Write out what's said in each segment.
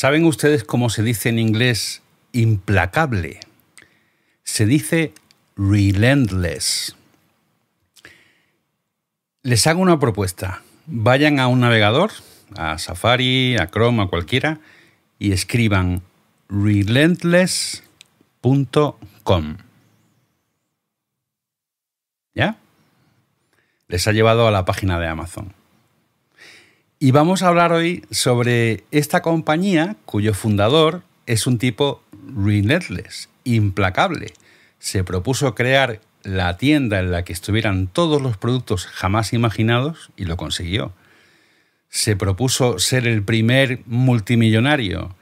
¿Saben ustedes cómo se dice en inglés implacable? Se dice relentless. Les hago una propuesta. Vayan a un navegador, a Safari, a Chrome, a cualquiera, y escriban relentless.com. ¿Ya? Les ha llevado a la página de Amazon. Y vamos a hablar hoy sobre esta compañía cuyo fundador es un tipo relentless, implacable. Se propuso crear la tienda en la que estuvieran todos los productos jamás imaginados y lo consiguió. Se propuso ser el primer multimillonario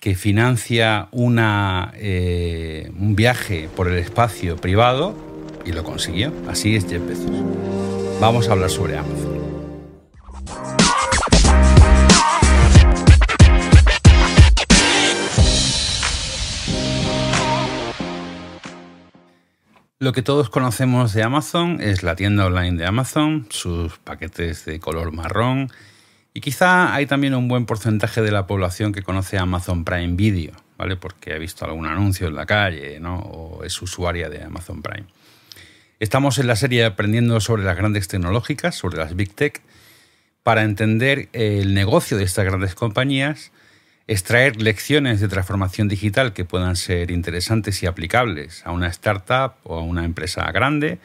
que financia una, eh, un viaje por el espacio privado y lo consiguió. Así es Jeff Bezos. Vamos a hablar sobre Amazon. Lo que todos conocemos de Amazon es la tienda online de Amazon, sus paquetes de color marrón y quizá hay también un buen porcentaje de la población que conoce Amazon Prime Video, ¿vale? Porque ha visto algún anuncio en la calle, ¿no? O es usuaria de Amazon Prime. Estamos en la serie aprendiendo sobre las grandes tecnológicas, sobre las Big Tech, para entender el negocio de estas grandes compañías extraer lecciones de transformación digital que puedan ser interesantes y aplicables a una startup o a una empresa grande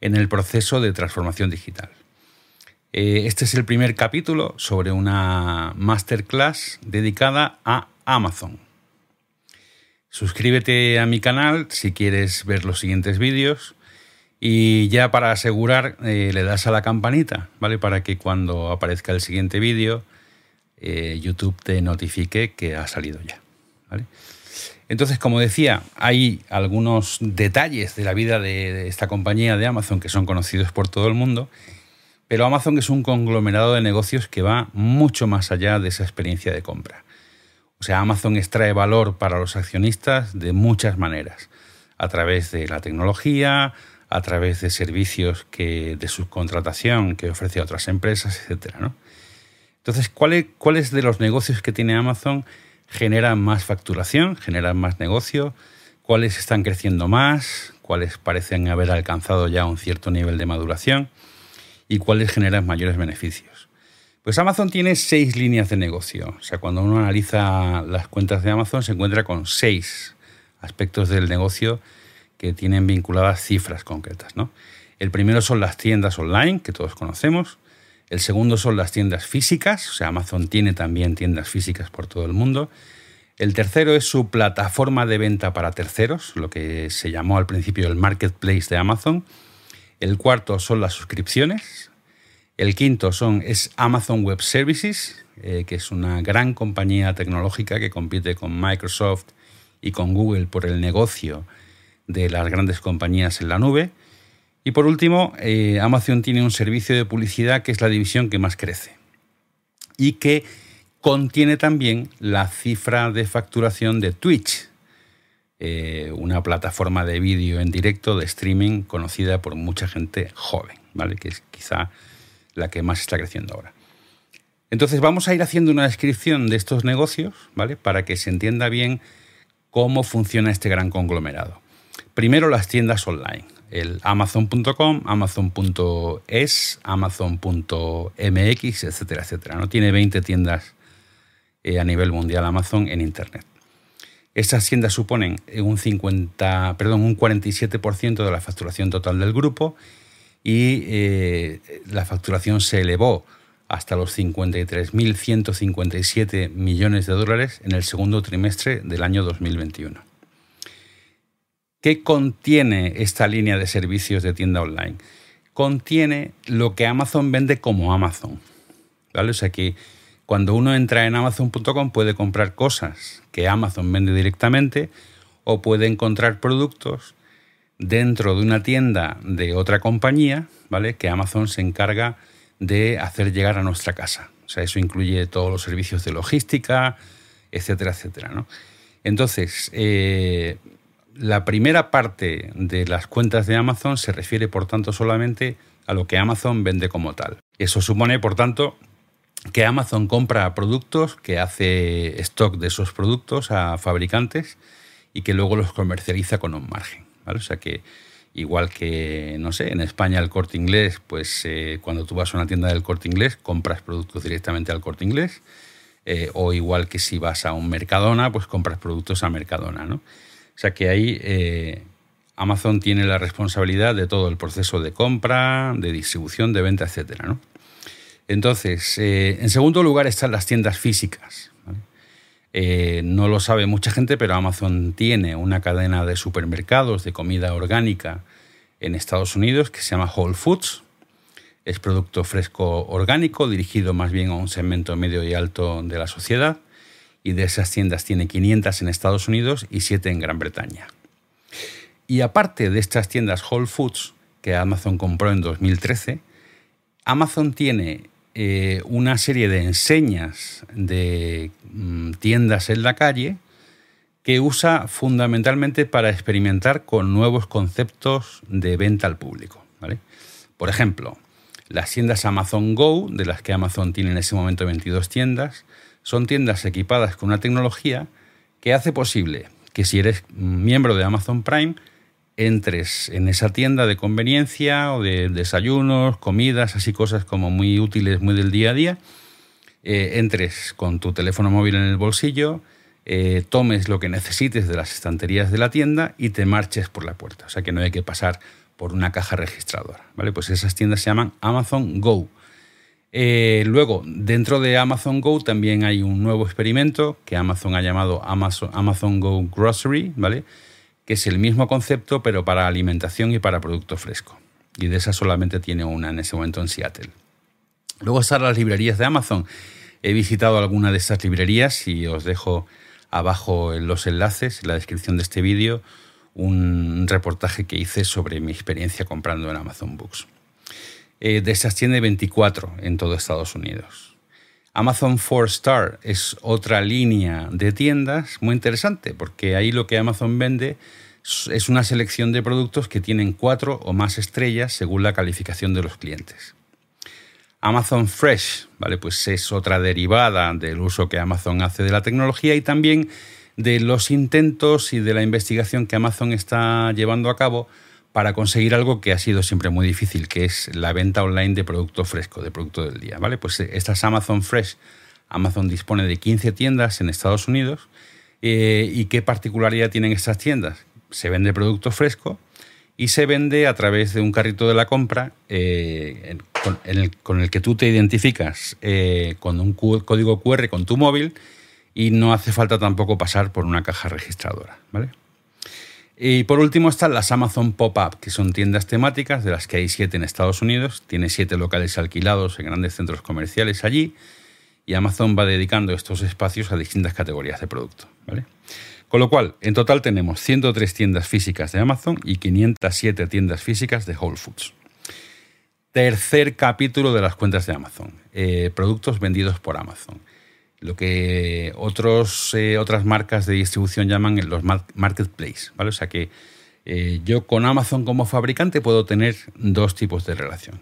en el proceso de transformación digital. Eh, este es el primer capítulo sobre una masterclass dedicada a Amazon. Suscríbete a mi canal si quieres ver los siguientes vídeos y ya para asegurar eh, le das a la campanita, ¿vale? Para que cuando aparezca el siguiente vídeo eh, YouTube te notifique que ha salido ya. Entonces, como decía, hay algunos detalles de la vida de, esta compañía de Amazon que son conocidos por todo el mundo, pero Amazon es un conglomerado de negocios que va mucho más allá de esa experiencia de compra. O sea, Amazon extrae valor para los accionistas de muchas maneras, a través de la tecnología, a través de servicios que, de subcontratación que ofrece a otras empresas, etcétera, ¿no? Entonces, ¿cuáles de los negocios que tiene Amazon generan más facturación, generan más negocio? ¿Cuáles están creciendo más? ¿Cuáles parecen haber alcanzado ya un cierto nivel de maduración? ¿Y cuáles generan mayores beneficios? Pues Amazon tiene seis líneas de negocio. O sea, cuando uno analiza las cuentas de Amazon se encuentra con seis aspectos del negocio que tienen vinculadas cifras concretas. ¿no? El primero son las tiendas online, que todos conocemos. El segundo son las tiendas físicas, o sea, Amazon tiene también tiendas físicas por todo el mundo. El tercero es su plataforma de venta para terceros, lo que se llamó al principio el marketplace de Amazon. El cuarto son las suscripciones. El quinto son, es Amazon Web Services, eh, que es una gran compañía tecnológica que compite con Microsoft y con Google por el negocio de las grandes compañías en la nube. Y por último, eh, Amazon tiene un servicio de publicidad que es la división que más crece y que contiene también la cifra de facturación de Twitch, eh, una plataforma de vídeo en directo de streaming conocida por mucha gente joven, ¿vale? que es quizá la que más está creciendo ahora. Entonces vamos a ir haciendo una descripción de estos negocios, ¿vale? Para que se entienda bien cómo funciona este gran conglomerado. Primero las tiendas online el amazon.com, amazon.es, amazon.mx, etcétera, etcétera. ¿no? Tiene 20 tiendas eh, a nivel mundial Amazon en Internet. Estas tiendas suponen un, 50, perdón, un 47% de la facturación total del grupo y eh, la facturación se elevó hasta los 53.157 millones de dólares en el segundo trimestre del año 2021. ¿Qué contiene esta línea de servicios de tienda online? Contiene lo que Amazon vende como Amazon. ¿vale? O sea que cuando uno entra en amazon.com puede comprar cosas que Amazon vende directamente o puede encontrar productos dentro de una tienda de otra compañía, ¿vale? Que Amazon se encarga de hacer llegar a nuestra casa. O sea, eso incluye todos los servicios de logística, etcétera, etcétera. Entonces, eh, la primera parte de las cuentas de Amazon se refiere, por tanto, solamente a lo que Amazon vende como tal. Eso supone, por tanto, que Amazon compra productos, que hace stock de esos productos a fabricantes y que luego los comercializa con un margen. ¿vale? O sea que igual que, no sé, en España el corte inglés, pues eh, cuando tú vas a una tienda del corte inglés, compras productos directamente al corte inglés. Eh, o igual que si vas a un Mercadona, pues compras productos a Mercadona. ¿no? O sea que ahí eh, Amazon tiene la responsabilidad de todo el proceso de compra, de distribución, de venta, etc. ¿no? Entonces, eh, en segundo lugar están las tiendas físicas. Eh, no lo sabe mucha gente, pero Amazon tiene una cadena de supermercados de comida orgánica en Estados Unidos que se llama Whole Foods. Es producto fresco orgánico, dirigido más bien a un segmento medio y alto de la sociedad. Y de esas tiendas tiene 500 en Estados Unidos y 7 en Gran Bretaña. Y aparte de estas tiendas Whole Foods que Amazon compró en 2013, Amazon tiene eh, una serie de enseñas de mm, tiendas en la calle que usa fundamentalmente para experimentar con nuevos conceptos de venta al público. Por ejemplo, las tiendas Amazon Go, de las que Amazon tiene en ese momento 22 tiendas, son tiendas equipadas con una tecnología que hace posible que si eres miembro de Amazon Prime, entres en esa tienda de conveniencia o de desayunos, comidas, así cosas como muy útiles, muy del día a día, eh, entres con tu teléfono móvil en el bolsillo, eh, tomes lo que necesites de las estanterías de la tienda y te marches por la puerta. O sea que no hay que pasar por una caja registradora. ¿vale? Pues esas tiendas se llaman Amazon Go. Eh, luego, dentro de Amazon Go también hay un nuevo experimento que Amazon ha llamado Amazon, Amazon Go Grocery, ¿vale? que es el mismo concepto pero para alimentación y para producto fresco. Y de esa solamente tiene una en ese momento en Seattle. Luego están las librerías de Amazon. He visitado alguna de estas librerías y os dejo abajo en los enlaces, en la descripción de este vídeo, un reportaje que hice sobre mi experiencia comprando en Amazon Books. Eh, de esas tiene 24 en todo Estados Unidos. Amazon 4 Star es otra línea de tiendas muy interesante porque ahí lo que Amazon vende es una selección de productos que tienen cuatro o más estrellas según la calificación de los clientes. Amazon Fresh, ¿vale? Pues es otra derivada del uso que Amazon hace de la tecnología y también de los intentos y de la investigación que Amazon está llevando a cabo para conseguir algo que ha sido siempre muy difícil, que es la venta online de producto fresco, de producto del día, ¿vale? Pues eh, estas Amazon Fresh, Amazon dispone de 15 tiendas en Estados Unidos. Eh, ¿Y qué particularidad tienen estas tiendas? Se vende producto fresco y se vende a través de un carrito de la compra eh, con, el, que tú te identificas con un código QR con tu móvil y no hace falta tampoco pasar por una caja registradora, ¿vale? Y por último están las Amazon Pop-Up, que son tiendas temáticas, de las que hay siete en Estados Unidos. Tiene siete locales alquilados en grandes centros comerciales allí. Y Amazon va dedicando estos espacios a distintas categorías de producto. Con lo cual, en total tenemos 103 tiendas físicas de Amazon y 507 tiendas físicas de Whole Foods. Tercer capítulo de las cuentas de Amazon. Eh, productos vendidos por Amazon lo que otros, eh, otras marcas de distribución llaman los marketplace, ¿vale? O sea que eh, yo con Amazon como fabricante puedo tener dos tipos de relación.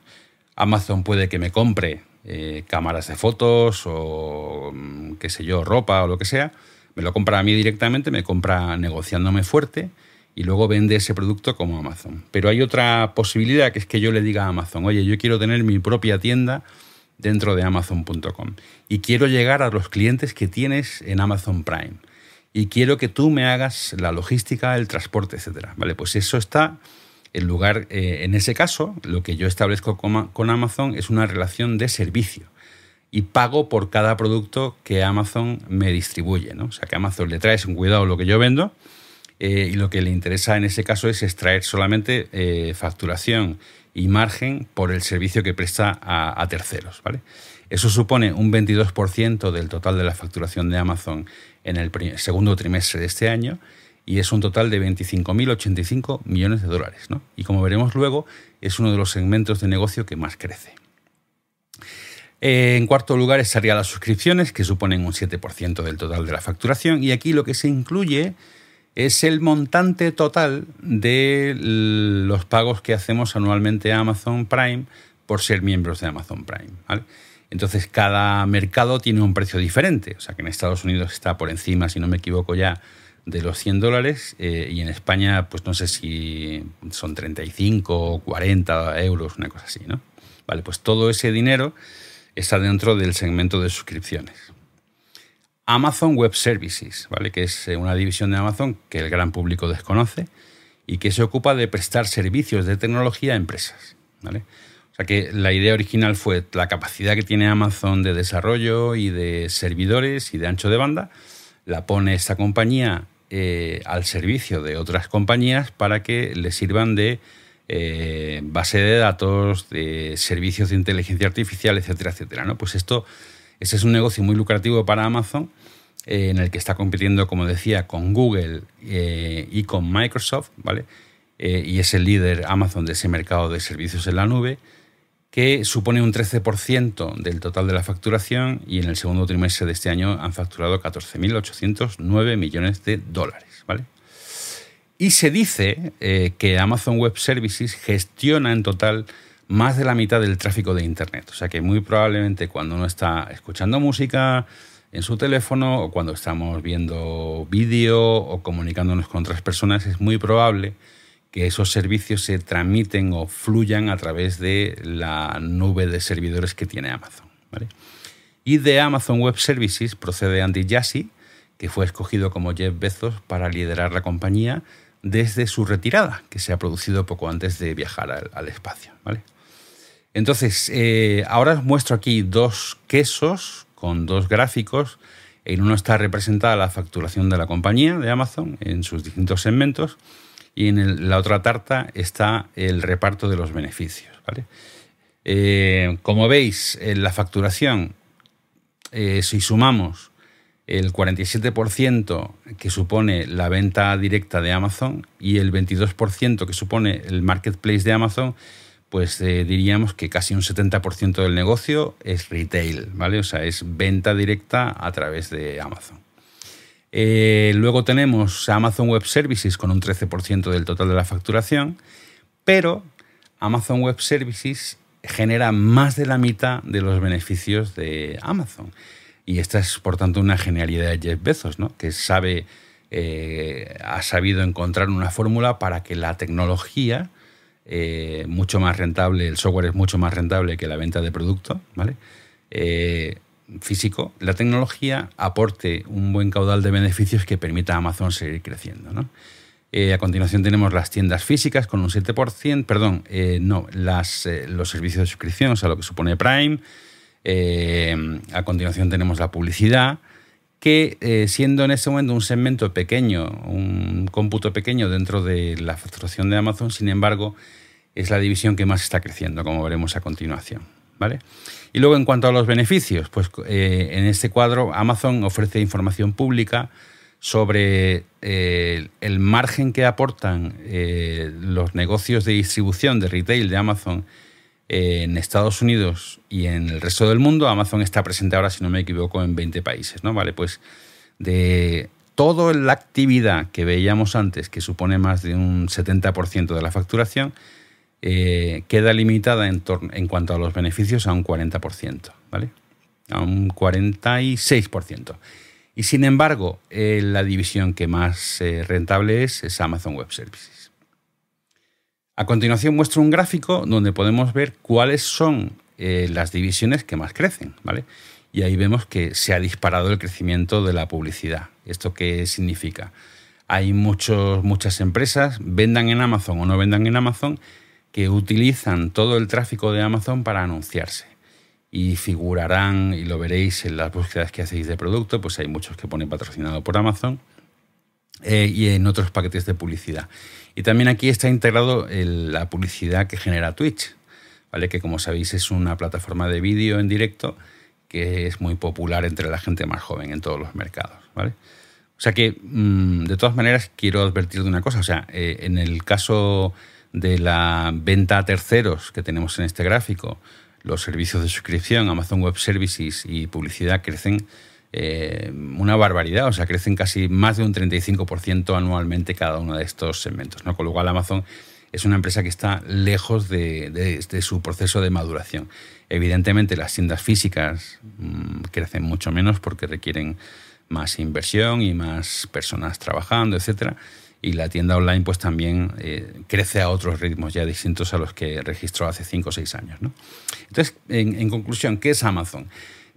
Amazon puede que me compre eh, cámaras de fotos o mm, qué sé yo, ropa o lo que sea, me lo compra a mí directamente, me compra negociándome fuerte y luego vende ese producto como Amazon. Pero hay otra posibilidad que es que yo le diga a Amazon, oye, yo quiero tener mi propia tienda dentro de amazon.com. Y quiero llegar a los clientes que tienes en Amazon Prime. Y quiero que tú me hagas la logística, el transporte, etc. Vale, pues eso está en lugar, eh, en ese caso, lo que yo establezco con, Amazon es una relación de servicio. Y pago por cada producto que Amazon me distribuye. ¿no? O sea, que Amazon le trae sin cuidado lo que yo vendo. Eh, y lo que le interesa en ese caso es extraer solamente eh, facturación y margen por el servicio que presta a, terceros. ¿vale? Eso supone un 22% del total de la facturación de Amazon en el segundo trimestre de este año y es un total de 25.085 millones de dólares. ¿no? Y como veremos luego, es uno de los segmentos de negocio que más crece. En cuarto lugar estaría las suscripciones, que suponen un 7% del total de la facturación. Y aquí lo que se incluye es el montante total de los pagos que hacemos anualmente a Amazon Prime por ser miembros de Amazon Prime. Entonces, cada mercado tiene un precio diferente. O sea, que en Estados Unidos está por encima, si no me equivoco ya, de los 100 dólares eh, y en España, pues no sé si son 35 o 40 euros, una cosa así, ¿no? Vale, pues todo ese dinero está dentro del segmento de suscripciones. Amazon Web Services, ¿vale? Que es eh, una división de Amazon que el gran público desconoce y que se ocupa de prestar servicios de tecnología a empresas, ¿vale? O sea que la idea original fue la capacidad que tiene Amazon de desarrollo y de servidores y de ancho de banda, la pone esta compañía eh, al servicio de otras compañías para que le sirvan de eh, base de datos, de servicios de inteligencia artificial, etcétera, etcétera. ¿no? Pues esto, ese es un negocio muy lucrativo para Amazon, eh, en el que está compitiendo, como decía, con Google y con Microsoft, ¿vale? y es el líder Amazon de ese mercado de servicios en la nube que supone un 13% del total de la facturación y en el segundo trimestre de este año han facturado 14.809 millones de dólares. ¿vale? Y se dice eh, que Amazon Web Services gestiona en total más de la mitad del tráfico de Internet. O sea que muy probablemente cuando uno está escuchando música en su teléfono o cuando estamos viendo vídeo o comunicándonos con otras personas, es muy probable que esos servicios se transmiten o fluyan a través de la nube de servidores que tiene Amazon. Y de Amazon Web Services procede Andy Jassy, que fue escogido como Jeff Bezos para liderar la compañía desde su retirada, que se ha producido poco antes de viajar al, espacio. Entonces, eh, ahora os muestro aquí dos quesos con dos gráficos. En uno está representada la facturación de la compañía de Amazon en sus distintos segmentos y en la otra tarta está el reparto de los beneficios. Eh, como veis, en la facturación, eh, si sumamos el 47% que supone la venta directa de Amazon y el 22% que supone el marketplace de Amazon, pues eh, diríamos que casi un 70% del negocio es retail, ¿vale? O sea, es venta directa a través de Amazon. Eh, luego tenemos Amazon Web Services con un 13% del total de la facturación, pero Amazon Web Services genera más de la mitad de los beneficios de Amazon. Y esta es, por tanto, una genialidad de Jeff Bezos, ¿no? que sabe, eh, ha sabido encontrar una fórmula para que la tecnología, eh, mucho más rentable, el software es mucho más rentable que la venta de producto, ¿vale? físico, la tecnología aporte un buen caudal de beneficios que permita a Amazon seguir creciendo. Eh, a continuación tenemos las tiendas físicas con un 7%, perdón, eh, no, las, eh, los servicios de suscripción, o sea, lo que supone Prime. a continuación tenemos la publicidad, que siendo en este momento un segmento pequeño, un cómputo pequeño dentro de la facturación de Amazon, sin embargo, es la división que más está creciendo, como veremos a continuación. ¿vale? Y luego en cuanto a los beneficios, pues eh, en este cuadro Amazon ofrece información pública sobre eh, el margen que aportan eh, los negocios de distribución de retail de Amazon en Estados Unidos y en el resto del mundo. Amazon está presente ahora, si no me equivoco, en 20 países, ¿no? Vale, pues de toda la actividad que veíamos antes, que supone más de un 70% de la facturación, eh, queda limitada en, en, cuanto a los beneficios a un 40%, ¿vale? A un 46%. Y sin embargo, eh, la división que más eh, rentable es, es Amazon Web Services. A continuación muestro un gráfico donde podemos ver cuáles son las divisiones que más crecen, ¿vale? Y ahí vemos que se ha disparado el crecimiento de la publicidad. ¿Esto qué significa? Hay muchos, muchas empresas, vendan en Amazon o no vendan en Amazon, que utilizan todo el tráfico de Amazon para anunciarse. Y figurarán, y lo veréis en las búsquedas que hacéis de producto, pues hay muchos que ponen patrocinado por Amazon eh, y en otros paquetes de publicidad. Y también aquí está integrado la publicidad que genera Twitch, ¿vale? que como sabéis es una plataforma de vídeo en directo que es muy popular entre la gente más joven en todos los mercados. ¿vale? O sea que, mm, de todas maneras, quiero advertir de una cosa. O sea, eh, en el caso de la venta a terceros que tenemos en este gráfico, los servicios de suscripción, Amazon Web Services y publicidad crecen eh, una barbaridad, o sea, crecen casi más de un 35% anualmente cada uno de estos segmentos, ¿no? Con lo cual Amazon es una empresa que está lejos de, su proceso de maduración. Evidentemente las tiendas físicas mm, crecen mucho menos porque requieren más inversión y más personas trabajando, etcétera. Y la tienda online pues también eh, crece a otros ritmos ya distintos a los que registró hace 5 o 6 años. Entonces, en, conclusión, ¿qué es Amazon?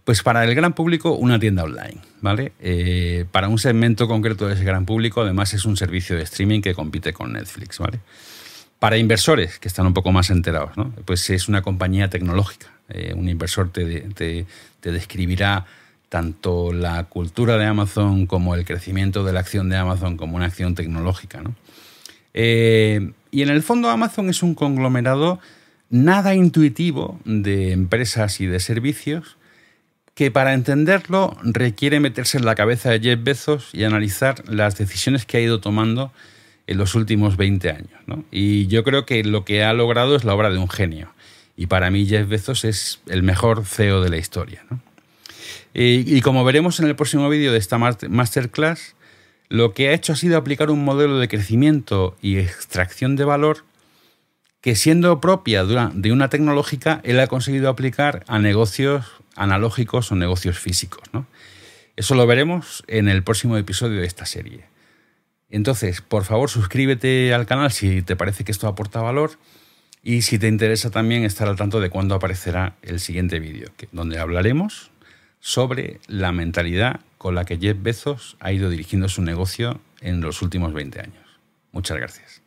Pues para el gran público, una tienda online, ¿vale? Eh, para un segmento concreto de ese gran público, además es un servicio de streaming que compite con Netflix, ¿vale? Para inversores, que están un poco más enterados, ¿no? Pues es una compañía tecnológica. Eh, un inversor te, te, te describirá tanto la cultura de Amazon como el crecimiento de la acción de Amazon como una acción tecnológica. ¿no? Eh, y en el fondo Amazon es un conglomerado nada intuitivo de empresas y de servicios que para entenderlo requiere meterse en la cabeza de Jeff Bezos y analizar las decisiones que ha ido tomando en los últimos 20 años. ¿no? Y yo creo que lo que ha logrado es la obra de un genio. Y para mí Jeff Bezos es el mejor CEO de la historia. ¿no? Y, como veremos en el próximo vídeo de esta masterclass, lo que ha hecho ha sido aplicar un modelo de crecimiento y extracción de valor que siendo propia de una, tecnológica, él ha conseguido aplicar a negocios analógicos o negocios físicos. Eso lo veremos en el próximo episodio de esta serie. Entonces, por favor, suscríbete al canal si te parece que esto aporta valor y si te interesa también estar al tanto de cuándo aparecerá el siguiente vídeo, donde hablaremos sobre la mentalidad con la que Jeff Bezos ha ido dirigiendo su negocio en los últimos 20 años. Muchas gracias.